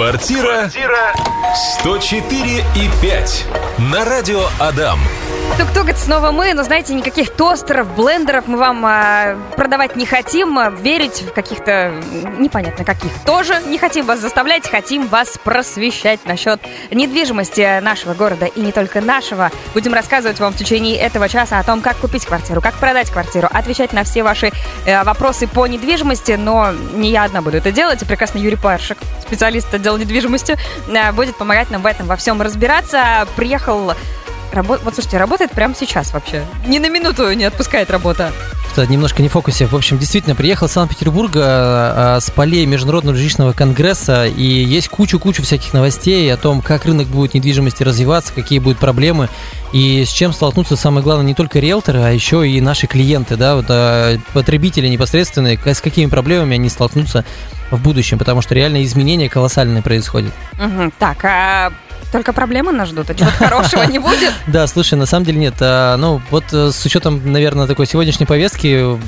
Квартира 104 и 5 на радио Адам. Тук-тук, это снова мы, но знаете, никаких тостеров, блендеров мы вам а, продавать не хотим, а, верить в каких-то непонятно каких тоже не хотим вас заставлять, хотим вас просвещать насчет недвижимости нашего города и не только нашего. Будем рассказывать вам в течение этого часа о том, как купить квартиру, как продать квартиру, отвечать на все ваши э, вопросы по недвижимости, но не я одна буду это делать, и прекрасный Юрий Паршик, специалист отдела недвижимости, э, будет помогать нам в этом во всем разбираться. Приехал Рабо... Вот слушайте, работает прямо сейчас вообще. Ни на минуту не отпускает работа. Что, немножко не в фокусе. В общем, действительно, приехал из Санкт-Петербурга а, с полей Международного жилищного конгресса, и есть кучу-кучу всяких новостей о том, как рынок будет недвижимости развиваться, какие будут проблемы, и с чем столкнутся, самое главное, не только риэлторы, а еще и наши клиенты, да, вот, а, потребители непосредственные, с какими проблемами они столкнутся в будущем, потому что реально изменения колоссальные происходят. Угу. Так, а только проблемы нас ждут, а чего-то хорошего не будет? Да, слушай, на самом деле нет. А, ну, вот э, с учетом, наверное, такой сегодняшней повестки,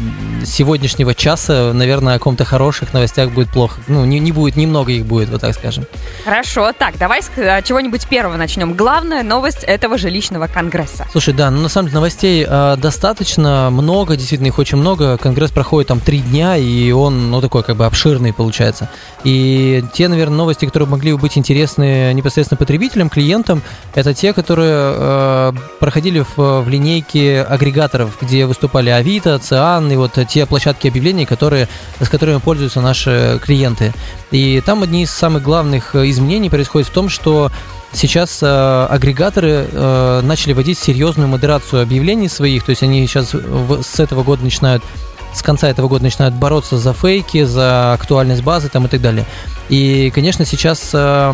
сегодняшнего часа, наверное, о каком-то хороших новостях будет плохо. Ну, не, не будет, немного их будет, вот так скажем. Хорошо, так, давай с а, чего-нибудь первого начнем. Главная новость этого жилищного конгресса. Слушай, да, ну на самом деле новостей э, достаточно много, действительно их очень много. Конгресс проходит там три дня, и он, ну, такой как бы обширный получается. И те, наверное, новости, которые могли бы быть интересны непосредственно потребителям, потребителям, клиентам, это те, которые э, проходили в, в линейке агрегаторов, где выступали Авито, Циан и вот те площадки объявлений, которые, с которыми пользуются наши клиенты. И там одни из самых главных изменений происходит в том, что Сейчас э, агрегаторы э, начали вводить серьезную модерацию объявлений своих, то есть они сейчас в, с этого года начинают с конца этого года начинают бороться за фейки, за актуальность базы там и так далее. И, конечно, сейчас э,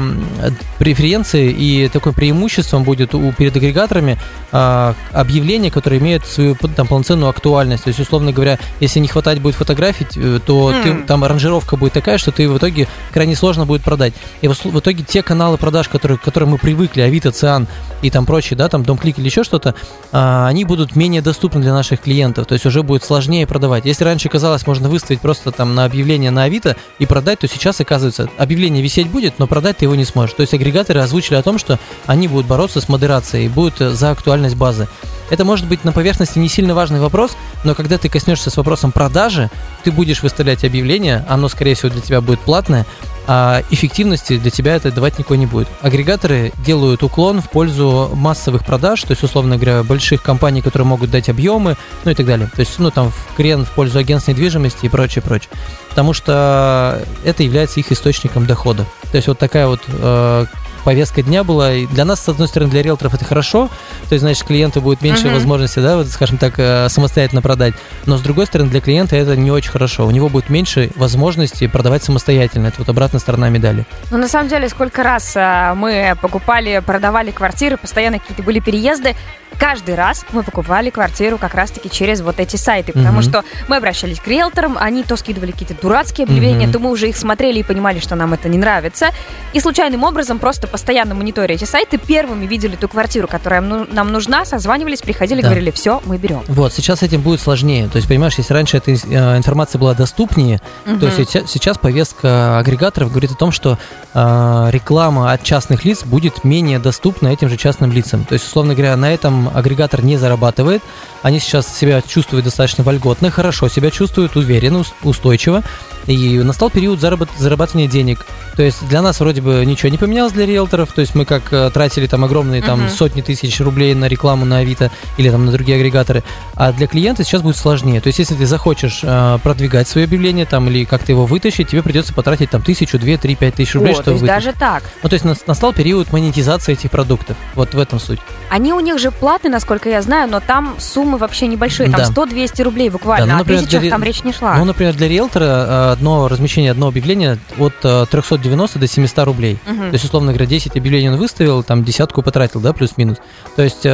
преференции и такое преимуществом будет у, перед агрегаторами э, объявления, которые имеют свою там, полноценную актуальность. То есть, условно говоря, если не хватать будет фотографий, э, то mm. ты, там аранжировка будет такая, что ты в итоге крайне сложно будет продать. И в, в итоге те каналы продаж, которые, к которым мы привыкли, Авито, Циан и там прочие, да, там Домклик или еще что-то, э, они будут менее доступны для наших клиентов. То есть уже будет сложнее продавать. Если раньше казалось, можно выставить просто там на объявление на Авито и продать, то сейчас оказывается объявление висеть будет, но продать ты его не сможешь. То есть агрегаторы озвучили о том, что они будут бороться с модерацией, будут э, за актуальность базы. Это может быть на поверхности не сильно важный вопрос, но когда ты коснешься с вопросом продажи, ты будешь выставлять объявление, оно, скорее всего, для тебя будет платное, а эффективности для тебя это давать никакой не будет. Агрегаторы делают уклон в пользу массовых продаж, то есть, условно говоря, больших компаний, которые могут дать объемы, ну и так далее. То есть, ну, там, в крен в пользу агентств недвижимости и прочее, прочее. Потому что это является их источником дохода. То есть, вот такая вот э, повестка дня была. И для нас, с одной стороны, для риэлторов это хорошо, то есть, значит, клиенту будет меньше uh-huh. возможности, да, вот, скажем так, э, самостоятельно продать. Но, с другой стороны, для клиента это не очень хорошо. У него будет меньше возможности продавать самостоятельно. Это вот обратная сторона медали. Ну, на самом деле, сколько раз э, мы покупали, продавали квартиры, постоянно какие-то были переезды, каждый раз мы покупали квартиру как раз-таки через вот эти сайты, потому uh-huh. что мы обращались к риэлторам, они то скидывали какие-то дурацкие объявления, uh-huh. то мы уже их смотрели и понимали, что нам это не нравится, и случайным образом просто постоянно мониторя эти сайты, первыми видели ту квартиру, которая нам нужна, созванивались, приходили, да. говорили, все, мы берем. Вот, сейчас этим будет сложнее. То есть, понимаешь, если раньше эта э, информация была доступнее, угу. то есть сейчас повестка агрегаторов говорит о том, что э, реклама от частных лиц будет менее доступна этим же частным лицам. То есть, условно говоря, на этом агрегатор не зарабатывает. Они сейчас себя чувствуют достаточно вольготно, хорошо себя чувствуют, уверенно, устойчиво. И настал период заработ- зарабатывания денег. То есть для нас вроде бы ничего не поменялось для риэлторов. То есть мы как э, тратили там огромные там uh-huh. сотни тысяч рублей на рекламу на Авито или там на другие агрегаторы. А для клиента сейчас будет сложнее. То есть если ты захочешь э, продвигать свое объявление там или как-то его вытащить, тебе придется потратить там тысячу, две, три, пять тысяч рублей, О, чтобы то есть вытащить. даже так. Ну то есть настал период монетизации этих продуктов. Вот в этом суть. Они у них же платные, насколько я знаю, но там суммы вообще небольшие. Там да. 100-200 рублей буквально. Да, ну, например, о тысячах для... там речь не шла. Ну, например, для риэлтора э, одно размещение одно объявление от 390 э, до 700 рублей. Угу. То есть, условно говоря, 10 объявлений он выставил, там десятку потратил, да, плюс-минус. То есть э,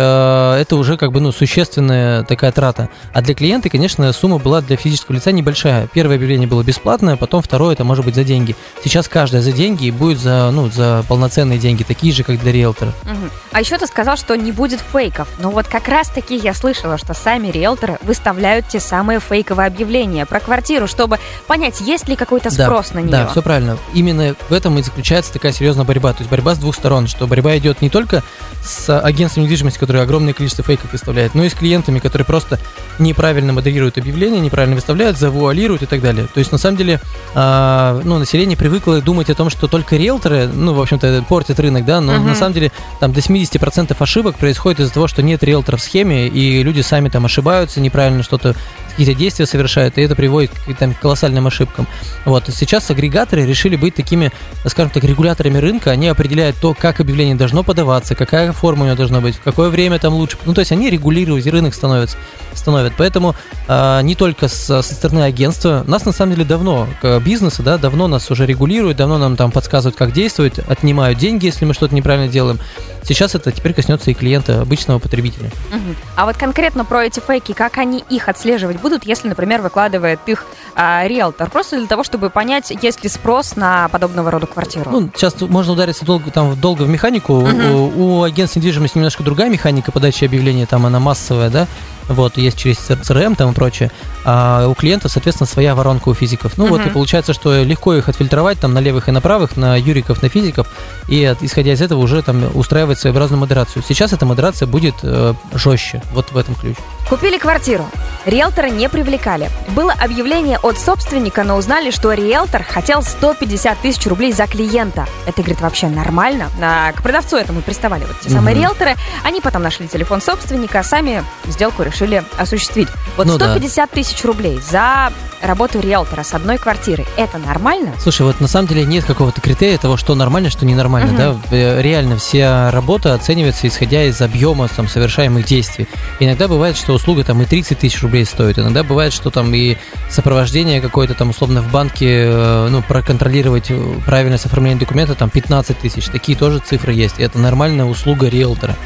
это уже как бы, ну, существенная такая трата. А для клиента, конечно, сумма была для физического лица небольшая. Первое объявление было бесплатное, потом второе это может быть за деньги. Сейчас каждое за деньги и будет за, ну, за полноценные деньги, такие же, как для риэлтора. Мгм. А еще ты сказал, что не будет фейков. Но вот как раз таки я слышала, что сами риэлторы выставляют те самые фейковые объявления про квартиру, чтобы понять, есть ли какой-то Да, спрос на нее. Да, все правильно. Именно в этом и заключается такая серьезная борьба. То есть борьба с двух сторон, что борьба идет не только с агентством недвижимости, которые огромное количество фейков выставляет, но и с клиентами, которые просто неправильно модерируют объявления, неправильно выставляют, завуалируют и так далее. То есть на самом деле а, ну, население привыкло думать о том, что только риэлторы, ну, в общем-то, портят рынок, да, но Мгм. на самом деле там до 70% ошибок происходит из-за того, что нет риэлторов в схеме, и люди сами там ошибаются, неправильно что-то какие-то действия совершают, и это приводит к каким-то колоссальным ошибкам. Вот, сейчас агрегаторы решили быть такими, скажем так, регуляторами рынка, они определяют то, как объявление должно подаваться, какая форма у него должна быть, в какое время там лучше. Ну, то есть они регулируют, рынок становится, становят. Поэтому а, не только с- со стороны агентства, нас на самом деле давно, бизнеса, да, давно нас уже регулируют, давно нам там подсказывают, как действовать, отнимают деньги, если мы что-то неправильно делаем. Сейчас это теперь коснется и клиента, обычного потребителя. Мгм. А вот конкретно про эти фейки, как они их отслеживать будут, если, например, выкладывает их а, риэлтор? Просто для того, чтобы понять, есть ли спрос на подобного рода квартиру. Ну, сейчас можно удариться долго, там, долго в механику. Мгм. У, у агентств недвижимости немножко другая механика подачи объявления, там она массовая, да, вот, есть через CRM там и прочее. А у клиента, соответственно, своя воронка у физиков. Ну вот и получается, что легко их отфильтровать там на левых и на правых, на юриков, на физиков, и исходя из этого уже там устраивать своеобразную модерацию. Сейчас эта модерация будет э, жестче, вот в этом ключ. Купили квартиру. Риэлтора не привлекали. Было объявление от собственника, но узнали, что риэлтор хотел 150 тысяч рублей за клиента. Это, говорит, вообще нормально. А к продавцу этому приставали вот те самые Мгм. риэлторы. Они потом нашли телефон собственника, сами сделку решили осуществить. Вот Ну да. 150 тысяч рублей за работу риэлтора с одной квартиры. Это нормально? Слушай, вот на самом деле нет какого-то критерия того, что нормально, что ненормально, Мгм. да. Э, Реально вся работа оценивается исходя из объема там совершаемых действий. Иногда бывает, что услуга там и 30 тысяч рублей стоит, иногда бывает, что там и сопровождение какое-то там условно в банке, э, ну, проконтролировать э, правильность оформления документа там 15 тысяч. Такие тоже цифры есть. И это нормальная услуга риэлтора.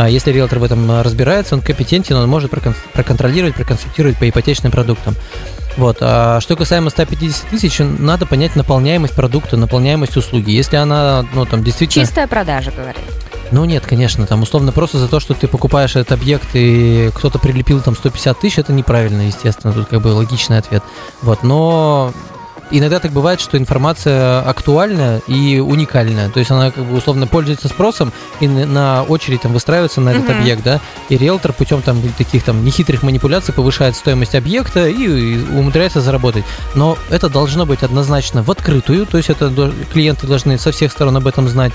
А Если риэлтор в этом э, разбирается, он компетентен, он может прокон- проконтролировать, проконсультировать по ипотечным продуктам. Вот. А что касаемо 150 тысяч, надо понять наполняемость продукта, наполняемость услуги. Если она, ну, там, действительно... Чистая продажа, говорит. Ну, нет, конечно, там, условно, просто за то, что ты покупаешь этот объект, и кто-то прилепил там 150 тысяч, это неправильно, естественно, тут как бы логичный ответ. Вот, но иногда так бывает, что информация актуальная и уникальная. То есть она как бы условно пользуется спросом и на- очередь там выстраивается на этот Мгм. объект, да, и риэлтор путем там таких там нехитрых манипуляций повышает стоимость объекта и, и умудряется заработать. Но это должно быть однозначно в открытую, то есть это клиенты должны со всех сторон об этом знать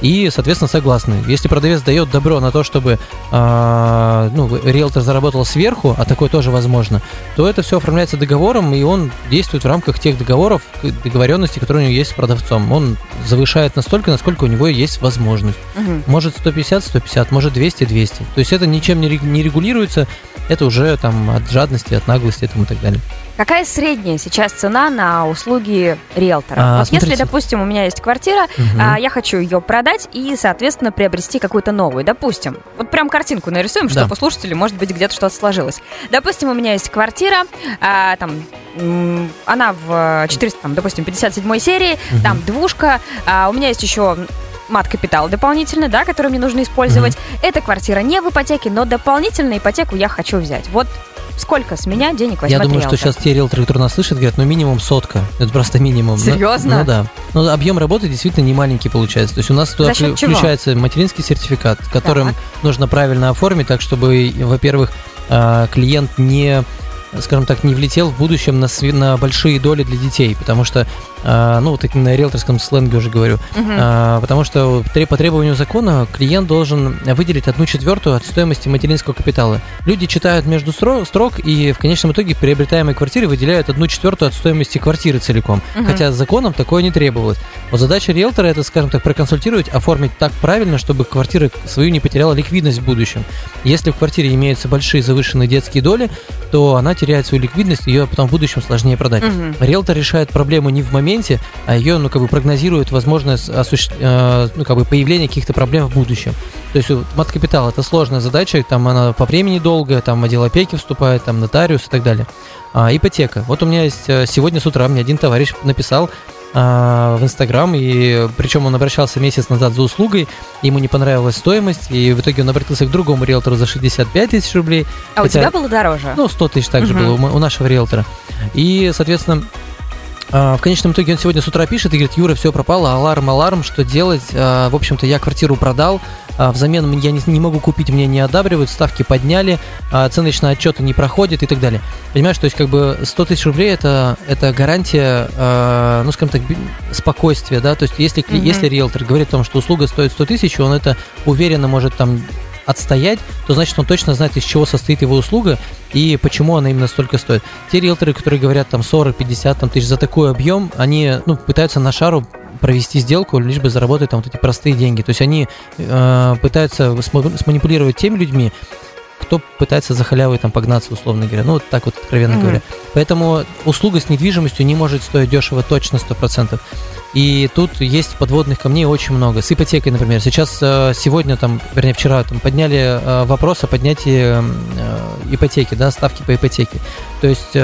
и, соответственно, согласны. Если продавец дает добро на то, чтобы а, ну, риэлтор заработал сверху, а такое тоже возможно, то это все оформляется договором, и он действует в рамках тех договоров, договоренностей, которые у него есть с продавцом. Он завышает настолько, насколько у него есть возможность. Мгм. Может 150, 150, может 200, 200. То есть это ничем не ре- не регулируется, это уже там от жадности, от наглости и так далее. Какая средняя сейчас цена на услуги риэлтора? А, вот если, смотрите. допустим, у меня есть квартира, Мгм. а, я хочу ее продать и, соответственно, приобрести какую-то новую. Допустим, вот прям картинку нарисуем, Да. чтобы у слушателей, может быть, где-то что-то сложилось. Допустим, у меня есть квартира, а, там, она в 400, там, допустим, 57 серии, Мгм. там двушка, а, у меня есть еще мат-капитал дополнительный, да, который мне нужно использовать. Эта квартира не в ипотеке, но дополнительную ипотеку я хочу взять. Вот сколько с меня денег возьмет Я думаю, что риэлтор? сейчас те риэлторы, которые нас слышат, говорят, ну минимум сотка. Это просто минимум. Ну, Серьезно? Ну, да. Но объем работы действительно не маленький получается. То есть у нас туда чего? включается материнский сертификат, которым Так. нужно правильно оформить, так чтобы, во-первых, а, клиент не скажем так, не влетел в будущем на, сви- на большие доли для детей, потому что, ну, так на риэлторском сленге уже говорю, а, потому что по требованию закона клиент должен выделить одну четвертую от стоимости материнского капитала. Люди читают между стро- строк и в конечном итоге приобретаемые квартиры выделяют одну четвертую от стоимости квартиры целиком. Мгм. Хотя законом такое не требовалось. Вот задача риэлтора это, скажем так, проконсультировать, оформить так правильно, чтобы квартира свою не потеряла ликвидность в будущем. Если в квартире имеются большие завышенные детские доли, то она теряет свою ликвидность, ее потом в будущем сложнее продать. Мгм. Риэлтор решает проблему не в моменте, клиенте, а ее, ну, как бы прогнозирует возможное осуществ... э, ну, как бы появление каких-то проблем в будущем. То есть мат-капитал это сложная задача, там она по времени долгая, там отдел опеки вступает, там нотариус и так далее. А, ипотека. Вот у меня есть э, сегодня с утра мне один товарищ написал, а, в Инстаграм, и причем он обращался месяц назад за услугой, ему не понравилась стоимость, и в итоге он обратился к другому риэлтору за 65 тысяч рублей. А хотя, у тебя было дороже? Ну, 100 тысяч также угу. было у, у нашего риэлтора. И, соответственно, в конечном итоге он сегодня с утра пишет и говорит, Юра, все пропало, аларм, аларм, что делать? А, в общем-то, я квартиру продал, а, взамен я не, не могу купить, мне не одабривают, ставки подняли, оценочные отчеты не проходят и так далее. Понимаешь, то есть как бы 100 тысяч рублей это, это гарантия, ну скажем так, спокойствия, да, то есть если, mm-hmm. если риэлтор говорит о том, что услуга стоит 100 тысяч, он это уверенно может там отстоять, то значит он точно знает, из чего состоит его услуга и почему она именно столько стоит. Те риэлторы, которые говорят там 40-50 там, тысяч за такой объем, они ну, пытаются на шару провести сделку, лишь бы заработать там вот эти простые деньги. То есть они э, пытаются сманипулировать теми людьми, кто пытается за халявой там погнаться, условно говоря. Ну, вот так вот, откровенно mm-hmm. говоря. Поэтому услуга с недвижимостью не может стоить дешево точно 100%. И тут есть подводных камней очень много. С ипотекой, например. Сейчас, э, сегодня, там, вернее, вчера там, подняли э, вопрос о поднятии э, ипотеки, да, ставки по ипотеке. То есть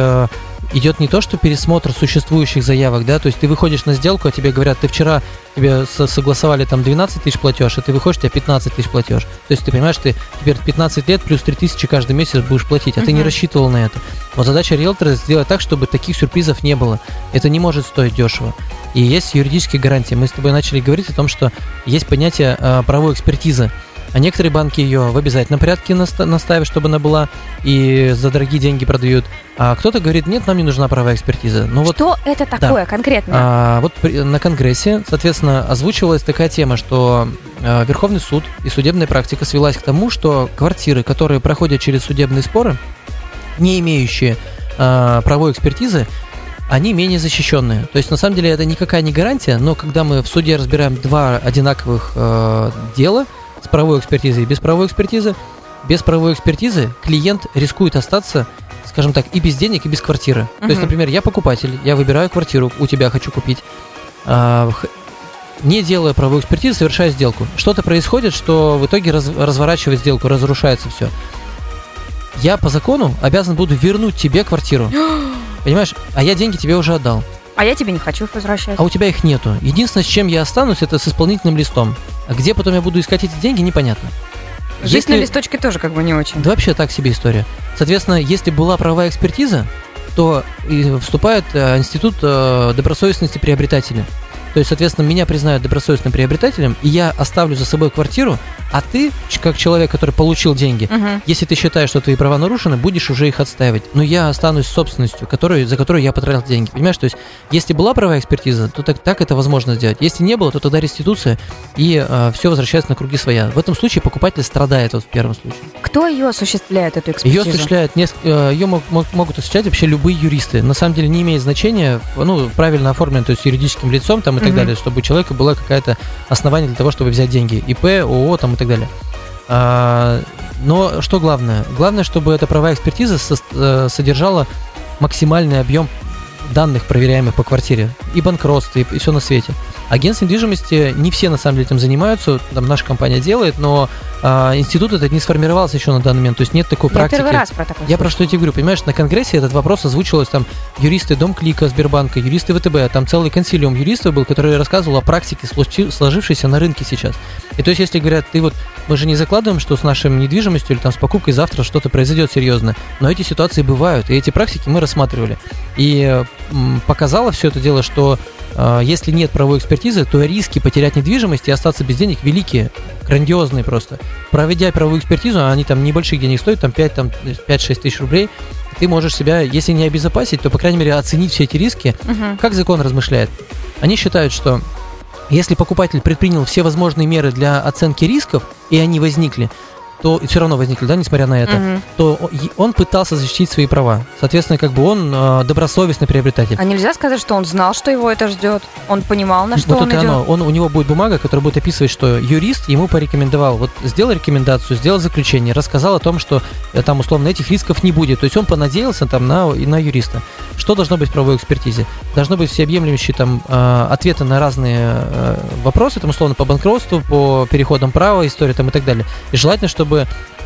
идет не то, что пересмотр существующих заявок, да, то есть ты выходишь на сделку, а тебе говорят, ты вчера тебе согласовали там 12 тысяч платеж, а ты выходишь, у тебя 15 тысяч платеж. То есть ты понимаешь, ты теперь 15 лет плюс 3 тысячи каждый месяц будешь платить, а uh-huh. ты не рассчитывал на это. Вот задача риэлтора сделать так, чтобы таких сюрпризов не было. Это не может стоить дешево. И есть юридические гарантии. Мы с тобой начали говорить о том, что есть понятие э, правовой экспертизы. А некоторые банки ее в обязательном порядке наставят, чтобы она была, и за дорогие деньги продают. А кто-то говорит, нет, нам не нужна правовая экспертиза. Ну, вот, что это такое да. конкретно? А, вот при, на Конгрессе, соответственно, озвучивалась такая тема, что а, Верховный суд и судебная практика свелась к тому, что квартиры, которые проходят через судебные споры, не имеющие а, правовой экспертизы, они менее защищенные. То есть, на самом деле, это никакая не гарантия, но когда мы в суде разбираем два одинаковых э, дела, с правовой экспертизой и без правовой экспертизы. Без правовой экспертизы клиент рискует остаться, скажем так, и без денег, и без квартиры. Uh-huh. То есть, например, я покупатель, я выбираю квартиру, у тебя хочу купить. А, не делая правовую экспертизу, совершаю сделку. Что-то происходит, что в итоге раз, разворачивает сделку, разрушается все. Я по закону обязан буду вернуть тебе квартиру. Понимаешь? А я деньги тебе уже отдал. А я тебе не хочу их возвращать. А у тебя их нету. Единственное, с чем я останусь, это с исполнительным листом. А где потом я буду искать эти деньги, непонятно. Если... на листочке тоже как бы не очень. Да вообще так себе история. Соответственно, если была правовая экспертиза, то вступает э, институт э, добросовестности приобретателя. То есть, соответственно, меня признают добросовестным приобретателем, и я оставлю за собой квартиру, а ты, как человек, который получил деньги, угу. если ты считаешь, что твои права нарушены, будешь уже их отстаивать. Но я останусь собственностью, которую, за которую я потратил деньги. Понимаешь, то есть, если была правая экспертиза, то так, так это возможно сделать. Если не было, то тогда реституция, и э, все возвращается на круги своя. В этом случае покупатель страдает вот в первом случае. Кто ее осуществляет, эту экспертизу? Ее осуществляют, э, ее мог, могут осуществлять вообще любые юристы. На самом деле не имеет значения, ну, правильно оформлен, то есть юридическим лицом там так угу. далее, чтобы у человека было какое-то основание для того, чтобы взять деньги. ИП, ООО там и так далее. А, но что главное? Главное, чтобы эта правовая экспертиза со, э, содержала максимальный объем данных, проверяемых по квартире. И банкротство, и, и все на свете. Агентство недвижимости не все на самом деле этим занимаются, там наша компания делает, но а, институт этот не сформировался еще на данный момент, то есть нет такой Я практики. первый раз про такое Я про что тебе говорю, понимаешь, на конгрессе этот вопрос озвучивалось там юристы Дом Клика, Сбербанка, юристы ВТБ, там целый консилиум юристов был, который рассказывал о практике, сложившейся на рынке сейчас. И то есть, если говорят, ты вот, мы же не закладываем, что с нашей недвижимостью или там с покупкой завтра что-то произойдет серьезно, но эти ситуации бывают, и эти практики мы рассматривали. И м, показало все это дело, что а, если нет правовой экспертизы, то риски потерять недвижимость и остаться без денег великие, грандиозные просто. Проведя правовую экспертизу, а они там небольших денег стоят, там 5-6 там, тысяч рублей, ты можешь себя, если не обезопасить, то, по крайней мере, оценить все эти риски. Угу. Как закон размышляет? Они считают, что если покупатель предпринял все возможные меры для оценки рисков, и они возникли, то все равно возникли, да, несмотря на это, Мгм. то он пытался защитить свои права. Соответственно, как бы он э, добросовестный приобретатель. А нельзя сказать, что он знал, что его это ждет? Он понимал, на что вот он это идет? оно. Он, у него будет бумага, которая будет описывать, что юрист ему порекомендовал. Вот сделал рекомендацию, сделал заключение, рассказал о том, что э, там условно этих рисков не будет. То есть он понадеялся там на, на юриста. Что должно быть в правовой экспертизе? Должно быть всеобъемлющие там э, ответы на разные э, вопросы, там условно по банкротству, по переходам права, истории там и так далее. И желательно, чтобы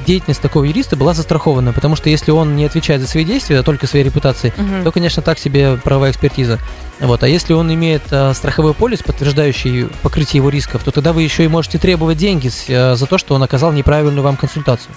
деятельность такого юриста была застрахована, потому что если он не отвечает за свои действия, а только своей репутацией, Мгм. то, конечно, так себе правовая экспертиза. Вот. А если он имеет э, страховой полис, подтверждающий покрытие его рисков, то тогда вы еще и можете требовать деньги с- э, за то, что он оказал неправильную вам консультацию.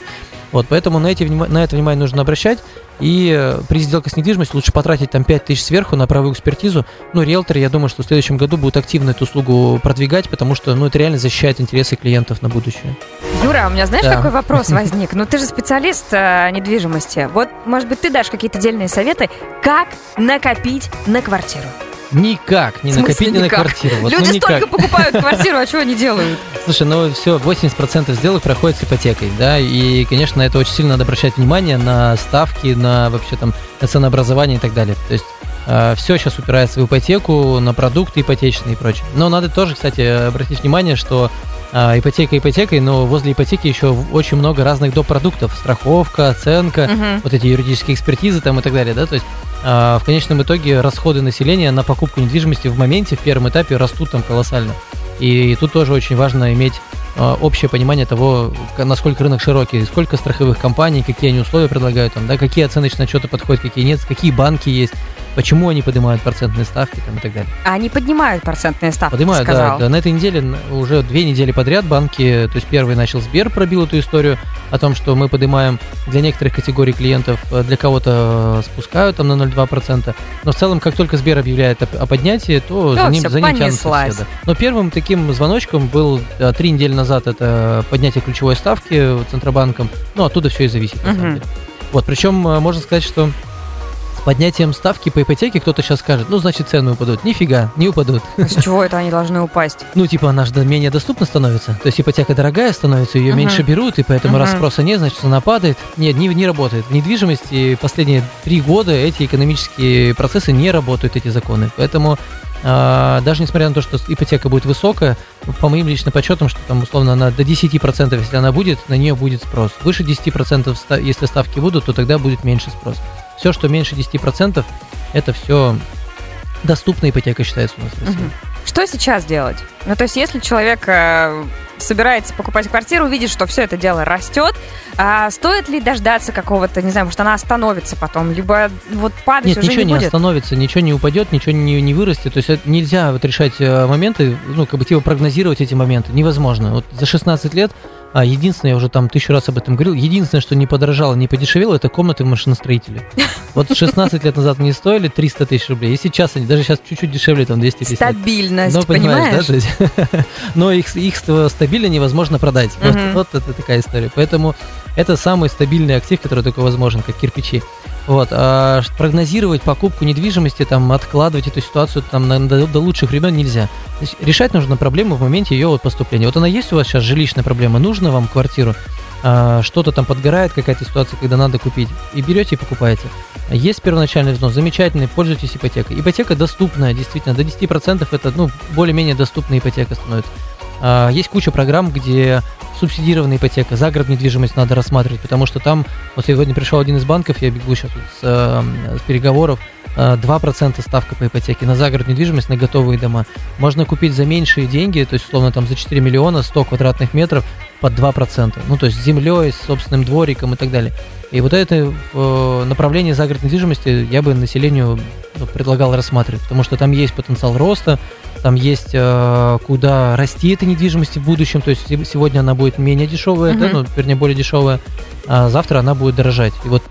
Вот, поэтому на, эти, на это внимание нужно обращать. И э, при сделках с недвижимостью лучше потратить там 5 тысяч сверху на правовую экспертизу. Ну, риэлторы, я думаю, что в следующем году будут активно эту услугу продвигать, потому что ну, это реально защищает интересы клиентов на будущее. Юра, у меня знаешь, Да. какой вопрос возник? Ну, ты же специалист э, недвижимости. Вот, может быть, ты дашь какие-то дельные советы, как накопить на квартиру? Никак не накопить ни на квартиру. Вот, ну, Люди никак. столько покупают квартиру, а чего они делают? Слушай, ну все, 80% сделок проходит с ипотекой, да, и, конечно, это очень сильно надо обращать внимание на ставки, на вообще там на ценообразование и так далее. То есть все сейчас упирается в ипотеку, на продукты ипотечные и прочее. Но надо тоже, кстати, обратить внимание, что а, ипотека ипотекой, но возле ипотеки еще очень много разных доп. продуктов. Страховка, оценка, Мгм. вот эти юридические экспертизы там и так далее, да, то есть а, в конечном итоге расходы населения на покупку недвижимости в моменте, в первом этапе растут там колоссально. И тут тоже очень важно иметь общее понимание того, насколько рынок широкий, сколько страховых компаний, какие они условия предлагают, там, да, какие оценочные отчеты подходят, какие нет, какие банки есть, почему они поднимают процентные ставки там, и так далее. А Они поднимают процентные ставки, Поднимают, да, да. На этой неделе уже две недели подряд банки, то есть первый начал Сбер, пробил эту историю о том, что мы поднимаем для некоторых категорий клиентов, э, для кого-то э, спускают там на 0,2%. Но в целом, как только Сбер объявляет о, о поднятии, то То за ним, всё, за ним тянутся понеслась. все. да. Но первым таким звоночком был э, три недели назад это поднятие ключевой ставки Центробанком. Ну, оттуда все и зависит, на самом Мгм. деле. Вот, причем можно сказать, что поднятием ставки по ипотеке кто-то сейчас скажет, ну, значит, цены упадут. Нифига, не упадут. А С чего это они должны упасть? Ну, типа, она же менее доступна становится. То есть ипотека дорогая становится, ее меньше берут, и поэтому раз спроса нет, значит, цена падает. Нет, не, не работает. В недвижимости последние три года эти экономические процессы не работают, эти законы. Поэтому а, даже несмотря на то, что ипотека будет высокая, по моим личным подсчетам, что там условно она до 10%, если она будет, на нее будет спрос. Выше 10%, ста- если ставки будут, то тогда будет меньше спрос. Все, что меньше 10%, это все доступная ипотека считается у нас в России. Мгм. Что сейчас делать? Ну, то есть, если человек э, собирается покупать квартиру, видит, что все это дело растет, а стоит ли дождаться какого-то, не знаю, может, она остановится потом, либо вот падать Нет, уже ничего не, не, будет? остановится, ничего не упадет, ничего не, не вырастет. То есть нельзя вот решать э, моменты, ну, как бы типа прогнозировать эти моменты. Невозможно. Вот за 16 лет, а, единственное, я уже там тысячу раз об этом говорил, единственное, что не подорожало, не подешевело, это комнаты в машиностроителе. Вот 16 лет назад они стоили 300 тысяч рублей, и сейчас они, даже сейчас чуть-чуть дешевле, там 250. Стабильность, Ну, понимаешь? да, то есть, но их, их стабильно невозможно продать. Вот, вот это такая история. Поэтому это самый стабильный актив, который только возможен, как кирпичи. Вот, а прогнозировать покупку недвижимости, там, откладывать эту ситуацию там, на- до, до лучших времен нельзя. То есть решать нужно проблему в моменте ее поступления. Вот она есть у вас сейчас жилищная проблема, нужно вам квартиру, а, что-то там подгорает, какая-то ситуация, когда надо купить, и берете и покупаете. Есть первоначальный взнос, замечательный, пользуйтесь ипотекой. Ипотека доступная, действительно, до 10% это ну, более-менее доступная ипотека становится. А, Есть куча программ, где субсидированная ипотека, загородную недвижимость надо рассматривать, потому что там, вот сегодня пришел один из банков, я бегу сейчас с, э, с переговоров, э, 2% ставка по ипотеке на загородную недвижимость, на готовые дома. Можно купить за меньшие деньги, то есть, условно, там за 4 миллиона 100 квадратных метров под 2%. Ну, то есть с землей, с собственным двориком и так далее. И вот это э, направление загородной недвижимости я бы населению ну, предлагал рассматривать, потому что там есть потенциал роста, там есть э, куда расти этой недвижимости в будущем, то есть се- сегодня она будет менее дешевая, да, Мгм. ну, вернее, более дешевая, а завтра она будет дорожать. И вот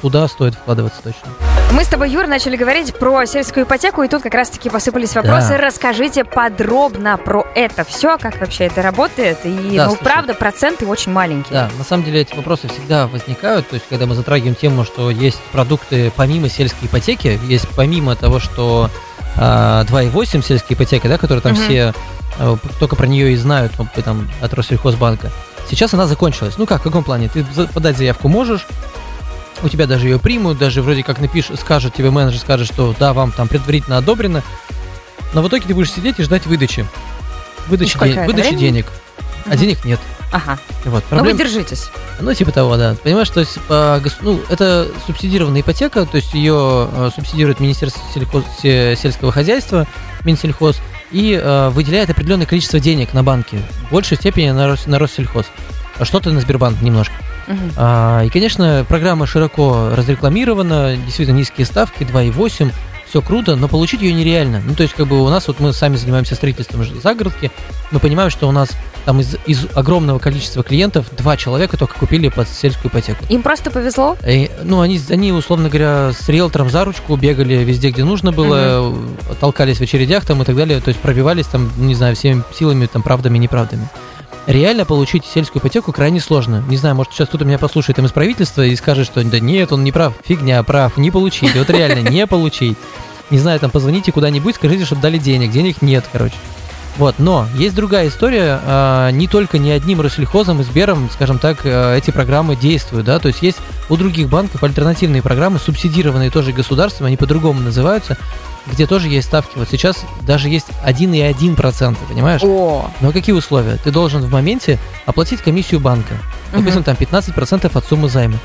туда стоит вкладываться точно. Мы с тобой, Юр, начали говорить про сельскую ипотеку, и тут как раз-таки посыпались вопросы. Да. Расскажите подробно про это все, как вообще это работает. И, Да, ну, слушай. правда, проценты очень маленькие. Да, на самом деле эти вопросы всегда возникают, то есть когда мы затрагиваем тему, что есть продукты помимо сельской ипотеки, есть помимо того, что 2,8 сельская ипотека, да, которая там все а, только про нее и знают, ну, там, от Россельхозбанка. Сейчас она закончилась. Ну как, в каком плане? Ты подать заявку можешь, у тебя даже ее примут, даже вроде как напишут, скажет тебе менеджер, скажет, что да, вам там предварительно одобрено, но в итоге ты будешь сидеть и ждать выдачи. Выдачи, де- выдачи денег. А денег нет. Ага. Вот, проблем... Но вы держитесь. Ну, типа того, да. Понимаешь, то есть, по, ну, это субсидированная ипотека, то есть ее э, субсидирует Министерство сельхоз, сельского хозяйства, Минсельхоз, и э, выделяет определенное количество денег на банки, в большей степени на, Рос, на Россельхоз, а что-то на Сбербанк немножко. Угу. А, и, конечно, программа широко разрекламирована, действительно низкие ставки, 2,8, все круто, но получить ее нереально. Ну, то есть, как бы у нас, вот мы сами занимаемся строительством загородки, мы понимаем, что у нас там из, из огромного количества клиентов два человека только купили под сельскую ипотеку. Им просто повезло? И, ну, они, они, условно говоря, с риэлтором за ручку бегали везде, где нужно было, угу. толкались в очередях там и так далее, то есть пробивались там, не знаю, всеми силами, там, правдами, неправдами реально получить сельскую ипотеку крайне сложно. Не знаю, может сейчас кто-то меня послушает там из правительства и скажет, что да нет, он не прав, фигня, прав, не получить. Вот реально не получить. Не знаю, там позвоните куда-нибудь, скажите, чтобы дали денег. Денег нет, короче. Вот, но есть другая история, а, не только не одним Россельхозом и Сбером, скажем так, а, эти программы действуют, да, то есть есть у других банков альтернативные программы, субсидированные тоже государством, они по-другому называются, где тоже есть ставки. Вот сейчас даже есть 1,1%, понимаешь? О. Но какие условия? Ты должен в моменте оплатить комиссию банка. Допустим, угу. там 15% от суммы займа.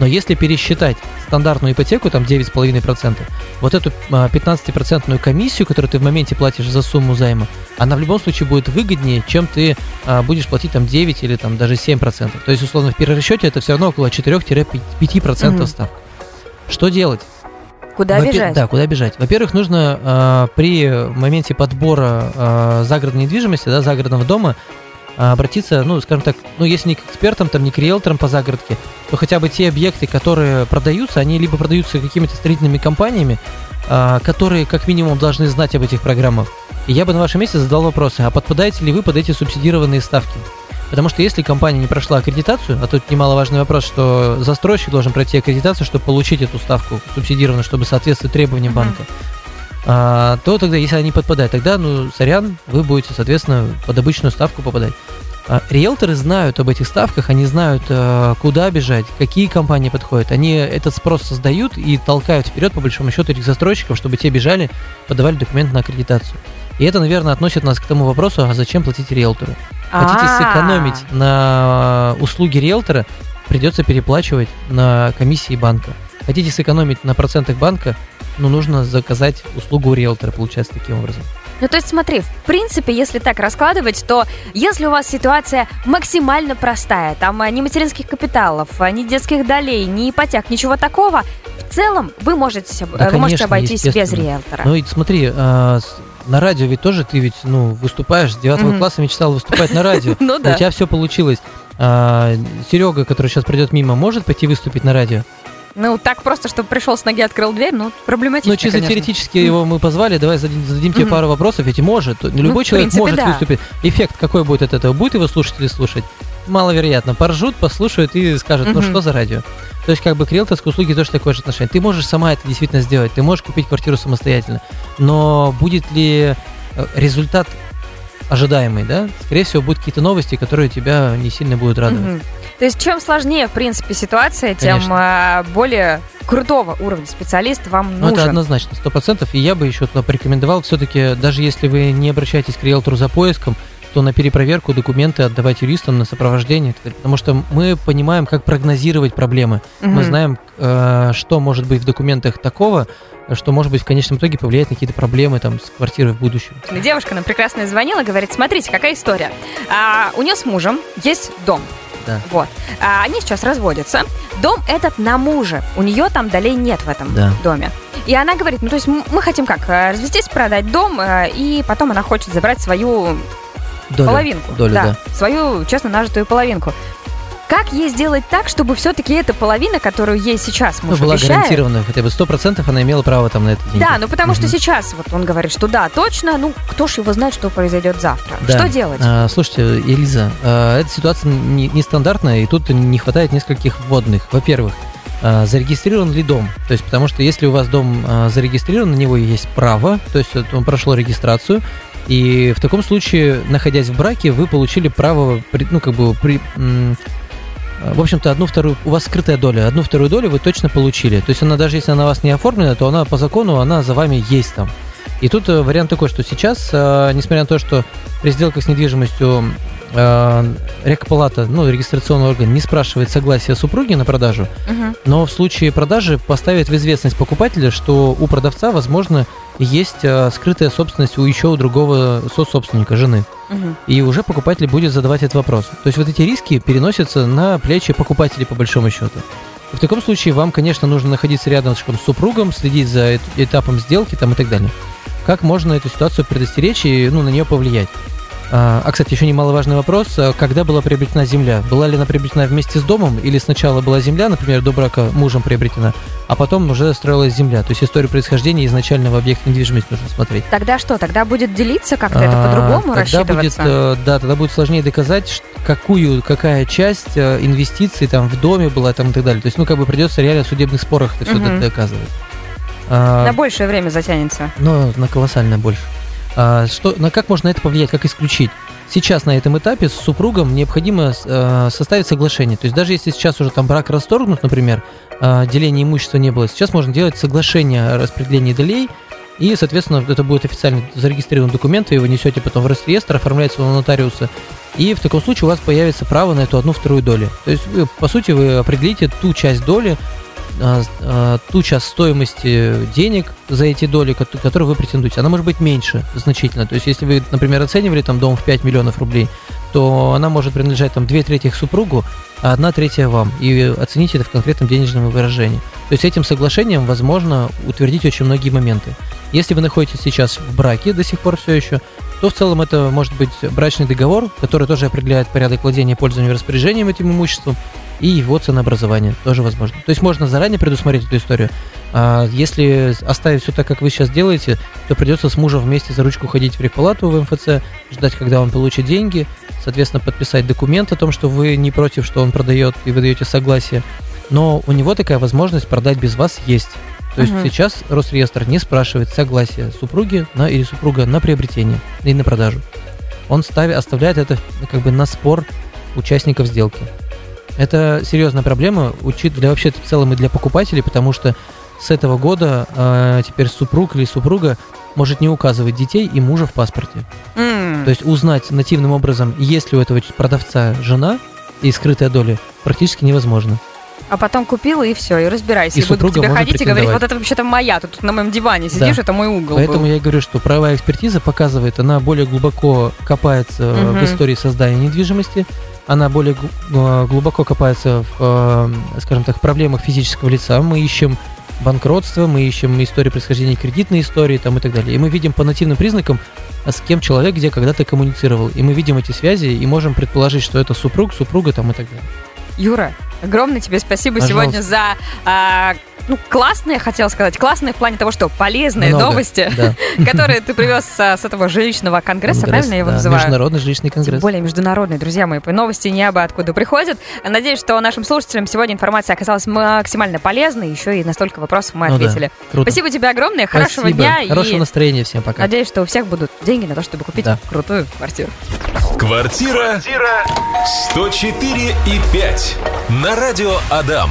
Но если пересчитать стандартную ипотеку, там 9,5%, вот эту 15% а, комиссию, которую ты в моменте платишь за сумму займа, она в любом случае будет выгоднее, чем ты а, будешь платить там 9 или там даже 7%. То есть, условно, в перерасчете это все равно около 4-5% угу. ставка. Что делать? Куда Во бежать? Да, куда бежать. Во-первых, нужно э, при моменте подбора э, загородной недвижимости, да, загородного дома, обратиться, ну, скажем так, ну, если не к экспертам, там, не к риэлторам по загородке, то хотя бы те объекты, которые продаются, они либо продаются какими-то строительными компаниями, э, которые как минимум должны знать об этих программах. И я бы на вашем месте задал вопросы, а подпадаете ли вы под эти субсидированные ставки? Потому что если компания не прошла аккредитацию, а тут немаловажный вопрос, что застройщик должен пройти аккредитацию, чтобы получить эту ставку субсидированную, чтобы соответствовать требованиям банка, а, то тогда, если они подпадают, тогда, ну, сорян, вы будете, соответственно, под обычную ставку попадать. А, риэлторы знают об этих ставках, они знают, а, куда бежать, какие компании подходят. Они этот спрос создают и толкают вперед, по большому счету, этих застройщиков, чтобы те бежали, подавали документы на аккредитацию. И это, наверное, относит нас к тому вопросу, а зачем платить риэлтору? Хотите а. сэкономить на услуги риэлтора, придется переплачивать на комиссии банка. Хотите сэкономить на процентах банка, ну, нужно заказать услугу у риэлтора, получается, таким образом. Ну, то есть смотри, в принципе, если так раскладывать, то если у вас ситуация максимально простая, там а, ни материнских капиталов, а, ни детских долей, ни ипотек, ничего такого, в целом вы можете, да, вы конечно, можете обойтись без риэлтора. Ну и смотри, на радио ведь тоже ты ведь, ну, выступаешь, с 9 mm-hmm. класса мечтал выступать на радио. Ну да. У тебя все получилось. А, Серега, который сейчас придет мимо, может пойти выступить на радио? Ну, так просто, чтобы пришел с ноги, открыл дверь, ну, проблематично, Ну, чисто конечно. теоретически его мы позвали, давай зададим, зададим тебе пару вопросов, ведь может. Ну, любой человек принципе, может да. выступить. Эффект какой будет от этого? Будет его слушатели слушать? Маловероятно. Поржут, послушают и скажут, ну, что за радио? То есть, как бы к риэлторской услуге тоже такое же отношение. Ты можешь сама это действительно сделать, ты можешь купить квартиру самостоятельно, но будет ли э, результат ожидаемый, да? Скорее всего, будут какие-то новости, которые тебя не сильно будут радовать. Угу. То есть, чем сложнее, в принципе, ситуация, тем Конечно. более крутого уровня специалист вам нужен. Ну, это однозначно, сто процентов. И я бы еще туда порекомендовал, все-таки, даже если вы не обращаетесь к риэлтору за поиском, то на перепроверку документы отдавать юристам на сопровождение, потому что мы понимаем, как прогнозировать проблемы. Угу. Мы знаем, э, что может быть в документах такого, что, может быть, в конечном итоге повлияет на какие-то проблемы там с квартирой в будущем. Девушка нам прекрасно звонила, говорит, смотрите, какая история. А, у нее с мужем есть дом. Да. Вот. А, они сейчас разводятся. Дом этот на муже. У нее там долей нет в этом да. доме. И она говорит, ну то есть мы хотим как, э, развестись, продать дом, э, и потом она хочет забрать свою долю, половинку. Долю, да, да. Свою честно нажитую половинку. Как ей сделать так, чтобы все-таки эта половина, которую ей сейчас муж ну, была обещает, гарантирована хотя бы 100% она имела право там на это деньги. Да, ну потому угу. что сейчас вот он говорит, что да, точно, ну кто ж его знает, что произойдет завтра. Да. Что делать? А, слушайте, Элиза, а, эта ситуация нестандартная, не и тут не хватает нескольких вводных. Во-первых, а, зарегистрирован ли дом. То есть, потому что если у вас дом а, зарегистрирован, на него есть право, то есть он прошел регистрацию, И в таком случае, находясь в браке, вы получили право, ну, как бы, при, м, в общем-то, одну вторую, у вас скрытая доля, одну вторую долю вы точно получили. То есть она даже если она вас не оформлена, то она по закону, она за вами есть там. И тут э, вариант такой, что сейчас, э, несмотря на то, что при сделках с недвижимостью э, Рекпалата, ну, регистрационный орган, не спрашивает согласия супруги на продажу, Мгм. но в случае продажи поставит в известность покупателя, что у продавца, возможно, есть э, скрытая собственность у еще у другого сособственника, жены. Мгм. И уже покупатель будет задавать этот вопрос. То есть вот эти риски переносятся на плечи покупателей по большому счету. В таком случае вам, конечно, нужно находиться рядом с супругом, следить за эт- этапом сделки там, и так далее. Как можно эту ситуацию предостеречь и ну, на нее повлиять? А, а, кстати, еще немаловажный вопрос. А Когда была приобретена земля? Была ли она приобретена вместе с домом? Или сначала была земля, например, до брака мужем приобретена, а потом уже строилась земля? То есть историю происхождения изначального объекта недвижимости нужно смотреть. Тогда что? Тогда будет делиться как-то это А, по-другому тогда будет, э, да, тогда будет сложнее доказать, какую, какая часть э, инвестиций там в доме была там и так далее. То есть, ну, как бы придется реально в судебных спорах это все Мгм. доказывать. А, На большее время затянется. но на колоссально больше. А, что, на как можно это повлиять, как исключить? Сейчас на этом этапе с супругом необходимо э, составить соглашение. То есть даже если сейчас уже там брак расторгнут, например, э, деления имущества не было, сейчас можно делать соглашение о распределении долей, и, соответственно, это будет официально зарегистрирован документ, вы его несете потом в Росреестр, оформляется у нотариуса, и в таком случае у вас появится право на эту одну вторую долю. То есть, вы, по сути, вы определите ту часть доли, а, а, ту часть стоимости денег за эти доли, кото- которые вы претендуете. Она может быть меньше значительно. То есть, если вы, например, оценивали там дом в 5 миллионов рублей, то она может принадлежать там 2 трети супругу, а 1 третья вам. И оцените это в конкретном денежном выражении. То есть, этим соглашением возможно утвердить очень многие моменты. Если вы находитесь сейчас в браке до сих пор все еще, то в целом это может быть брачный договор, который тоже определяет порядок владения, пользования, распоряжением этим имуществом и его ценообразование тоже возможно. То есть можно заранее предусмотреть эту историю. А если оставить все так, как вы сейчас делаете, то придется с мужем вместе за ручку ходить в репалату в МФЦ, ждать, когда он получит деньги, соответственно, подписать документ о том, что вы не против, что он продает, и вы даете согласие. Но у него такая возможность продать без вас есть. То есть Мгм. сейчас Росреестр не спрашивает согласия супруги на, или супруга на приобретение и на продажу. Он ставит, оставляет это как бы на спор участников сделки. Это серьезная проблема, учит для вообще в целом и для покупателей, потому что с этого года э, теперь супруг или супруга может не указывать детей и мужа в паспорте. М. То есть узнать нативным образом, есть ли у этого продавца жена и скрытая доля, практически невозможно. А потом купила и все, и разбирайся. И И, буду к супруга тебе ходить и говорить, вот это вообще-то моя, ты тут на моем диване сидишь, это мой угол Поэтому был. я говорю, что правовая экспертиза показывает, она более глубоко копается Мгм. в истории создания недвижимости, она более э, глубоко копается в, э, скажем так, проблемах физического лица. Мы ищем банкротство, мы ищем истории происхождения кредитной истории там, и так далее. И мы видим по нативным признакам, а с кем человек где когда-то коммуницировал. И мы видим эти связи и можем предположить, что это супруг, супруга там и так далее. Юра, огромное тебе спасибо Пожалуйста. сегодня за а, ну, классные, хотела сказать, классные в плане того, что полезные Много, новости, Да. которые ты привез а, с этого жилищного конгресса, Конгресс, правильно я его да, называю? Международный жилищный Тем конгресс. более международные, друзья мои, новости не абы откуда приходят. Надеюсь, что нашим слушателям сегодня информация оказалась максимально полезной, еще и на столько вопросов мы Ну да, ответили. Круто. Спасибо тебе огромное, хорошего Спасибо. дня Хорошего и настроения всем пока. надеюсь, что у всех будут деньги на то, чтобы купить Да. крутую квартиру. Квартира 104 и 5 на радио Адам.